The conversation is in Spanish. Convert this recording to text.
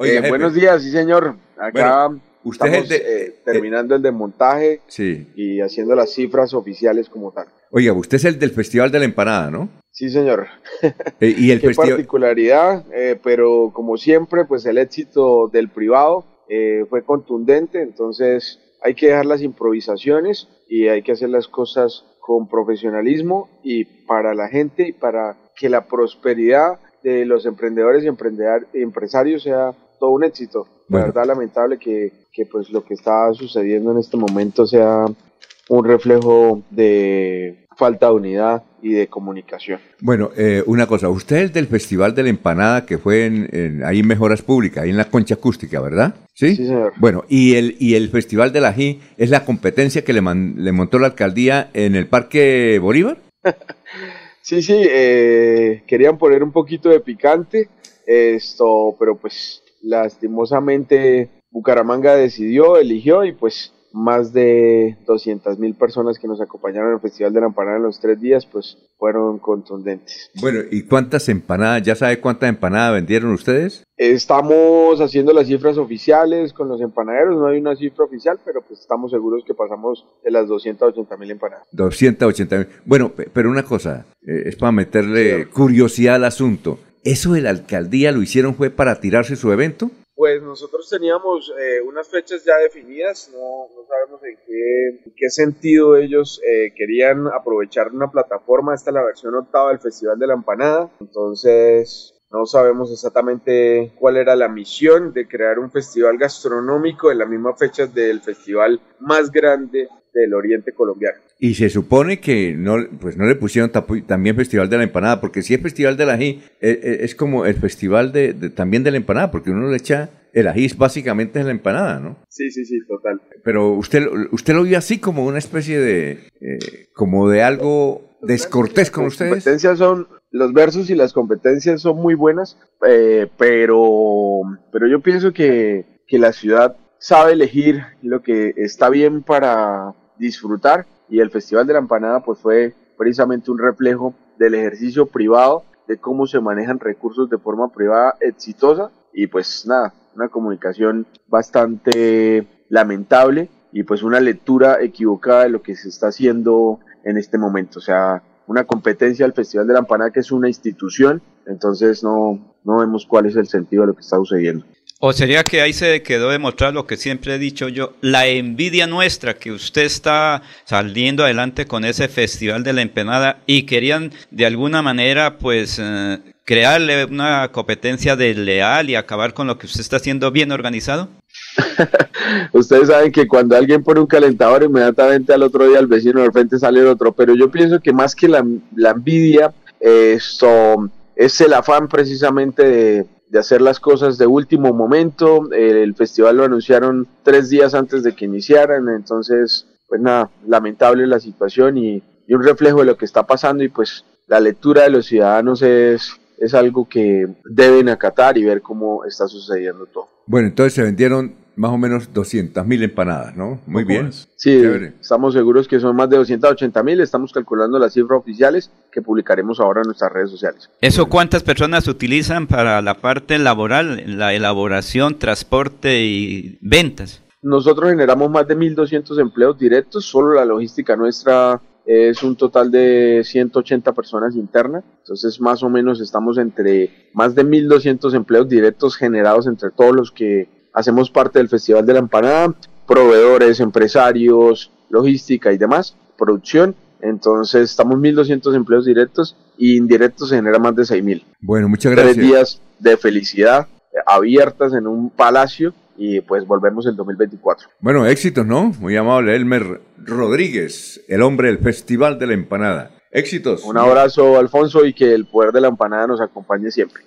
Eh, buenos días, sí señor. Acá usted estamos eh, terminando el desmontaje Sí. y haciendo las cifras oficiales como tal. Oiga, usted es el del Festival de la Empanada, ¿no? Sí señor. Eh, y el Qué festival... particularidad, eh, pero como siempre, pues el éxito del privado eh, fue contundente, entonces hay que dejar las improvisaciones y hay que hacer las cosas con profesionalismo y para la gente y para que la prosperidad de los emprendedores y emprendedor- empresarios sea todo un éxito. La verdad lamentable que, que pues lo que está sucediendo en este momento sea un reflejo de falta de unidad y de comunicación. Bueno, eh, una cosa, usted es del Festival de la Empanada que fue en, en- ahí en Mejoras Públicas, ahí en la Concha Acústica, ¿verdad? Sí. Sí, señor. Bueno, y el, y el Festival del Ají es la competencia que le, man- le montó la alcaldía en el Parque Bolívar. Sí, sí, eh, querían poner un poquito de picante, esto, pero pues lastimosamente Bucaramanga decidió, eligió y pues más de 200 mil personas que nos acompañaron al Festival de la Empanada en los tres días, pues fueron contundentes. Bueno, ¿y cuántas empanadas? ¿Ya sabe cuántas empanadas vendieron ustedes? Estamos haciendo las cifras oficiales con los empanaderos, no hay una cifra oficial, pero pues estamos seguros que pasamos de las 280 mil empanadas. 280 mil. Bueno, pe- pero una cosa, eh, es para meterle Sí. curiosidad al asunto. ¿Eso de la alcaldía lo hicieron fue para tirarse su evento? Pues nosotros teníamos eh, unas fechas ya definidas, no, sabemos en qué, en qué sentido ellos eh, querían aprovechar una plataforma, esta es la versión octava del Festival de la Empanada, entonces no sabemos exactamente cuál era la misión de crear un festival gastronómico en las mismas fechas del festival más grande del oriente colombiano. Y se supone que no, pues no le pusieron tapu- también Festival de la Empanada, porque si es Festival del Ají, eh, eh, es como el Festival de, de- también de la Empanada, porque uno le echa, el ají es básicamente es la empanada, ¿no? Sí, sí, sí, total. Pero usted, usted lo vio así como una especie de, eh, como de algo descortés con Las ustedes. competencias son, los versos y las competencias son muy buenas, eh, pero, pero yo pienso que, que la ciudad sabe elegir lo que está bien para disfrutar y el Festival de la Empanada pues fue precisamente un reflejo del ejercicio privado, de cómo se manejan recursos de forma privada exitosa y pues nada, una comunicación bastante lamentable y pues una lectura equivocada de lo que se está haciendo en este momento. O sea, una competencia del Festival de la Empanada que es una institución, entonces no, no vemos cuál es el sentido de lo que está sucediendo. O sería que ahí se quedó demostrar lo que siempre he dicho yo, la envidia nuestra que usted está saliendo adelante con ese festival de la empanada y querían de alguna manera pues eh, crearle una competencia desleal y acabar con lo que usted está haciendo bien organizado. Ustedes saben que cuando alguien pone un calentador, inmediatamente al otro día el vecino del frente sale el otro, pero yo pienso que más que la, envidia, esto es el afán precisamente de, hacer las cosas de último momento. El festival lo anunciaron tres días antes de que iniciaran, entonces, pues nada, lamentable la situación y, y un reflejo de lo que está pasando y pues la lectura de los ciudadanos es, es algo que deben acatar y ver cómo está sucediendo todo. Bueno, entonces se vendieron más o menos 200 mil empanadas, ¿no? Muy bien. Sí, Chévere. estamos seguros que son más de 280 mil. Estamos calculando las cifras oficiales que publicaremos ahora en nuestras redes sociales. ¿Eso cuántas personas utilizan para la parte laboral, la elaboración, transporte y ventas? Nosotros generamos más de 1.200 empleos directos. Solo la logística nuestra es un total de 180 personas internas. Entonces, más o menos estamos entre más de 1.200 empleos directos generados entre todos los que hacemos parte del Festival de la Empanada, proveedores, empresarios, logística y demás, producción. Entonces, estamos 1.200 empleos directos y indirectos se genera más de 6.000. Bueno, muchas Tres gracias. días de felicidad eh, abiertas en un palacio y pues volvemos en 2024. Bueno, éxitos, ¿no? Muy amable, Elmer Rodríguez, el hombre del Festival de la Empanada. Éxitos. Un abrazo, Alfonso, y que el poder de la empanada nos acompañe siempre.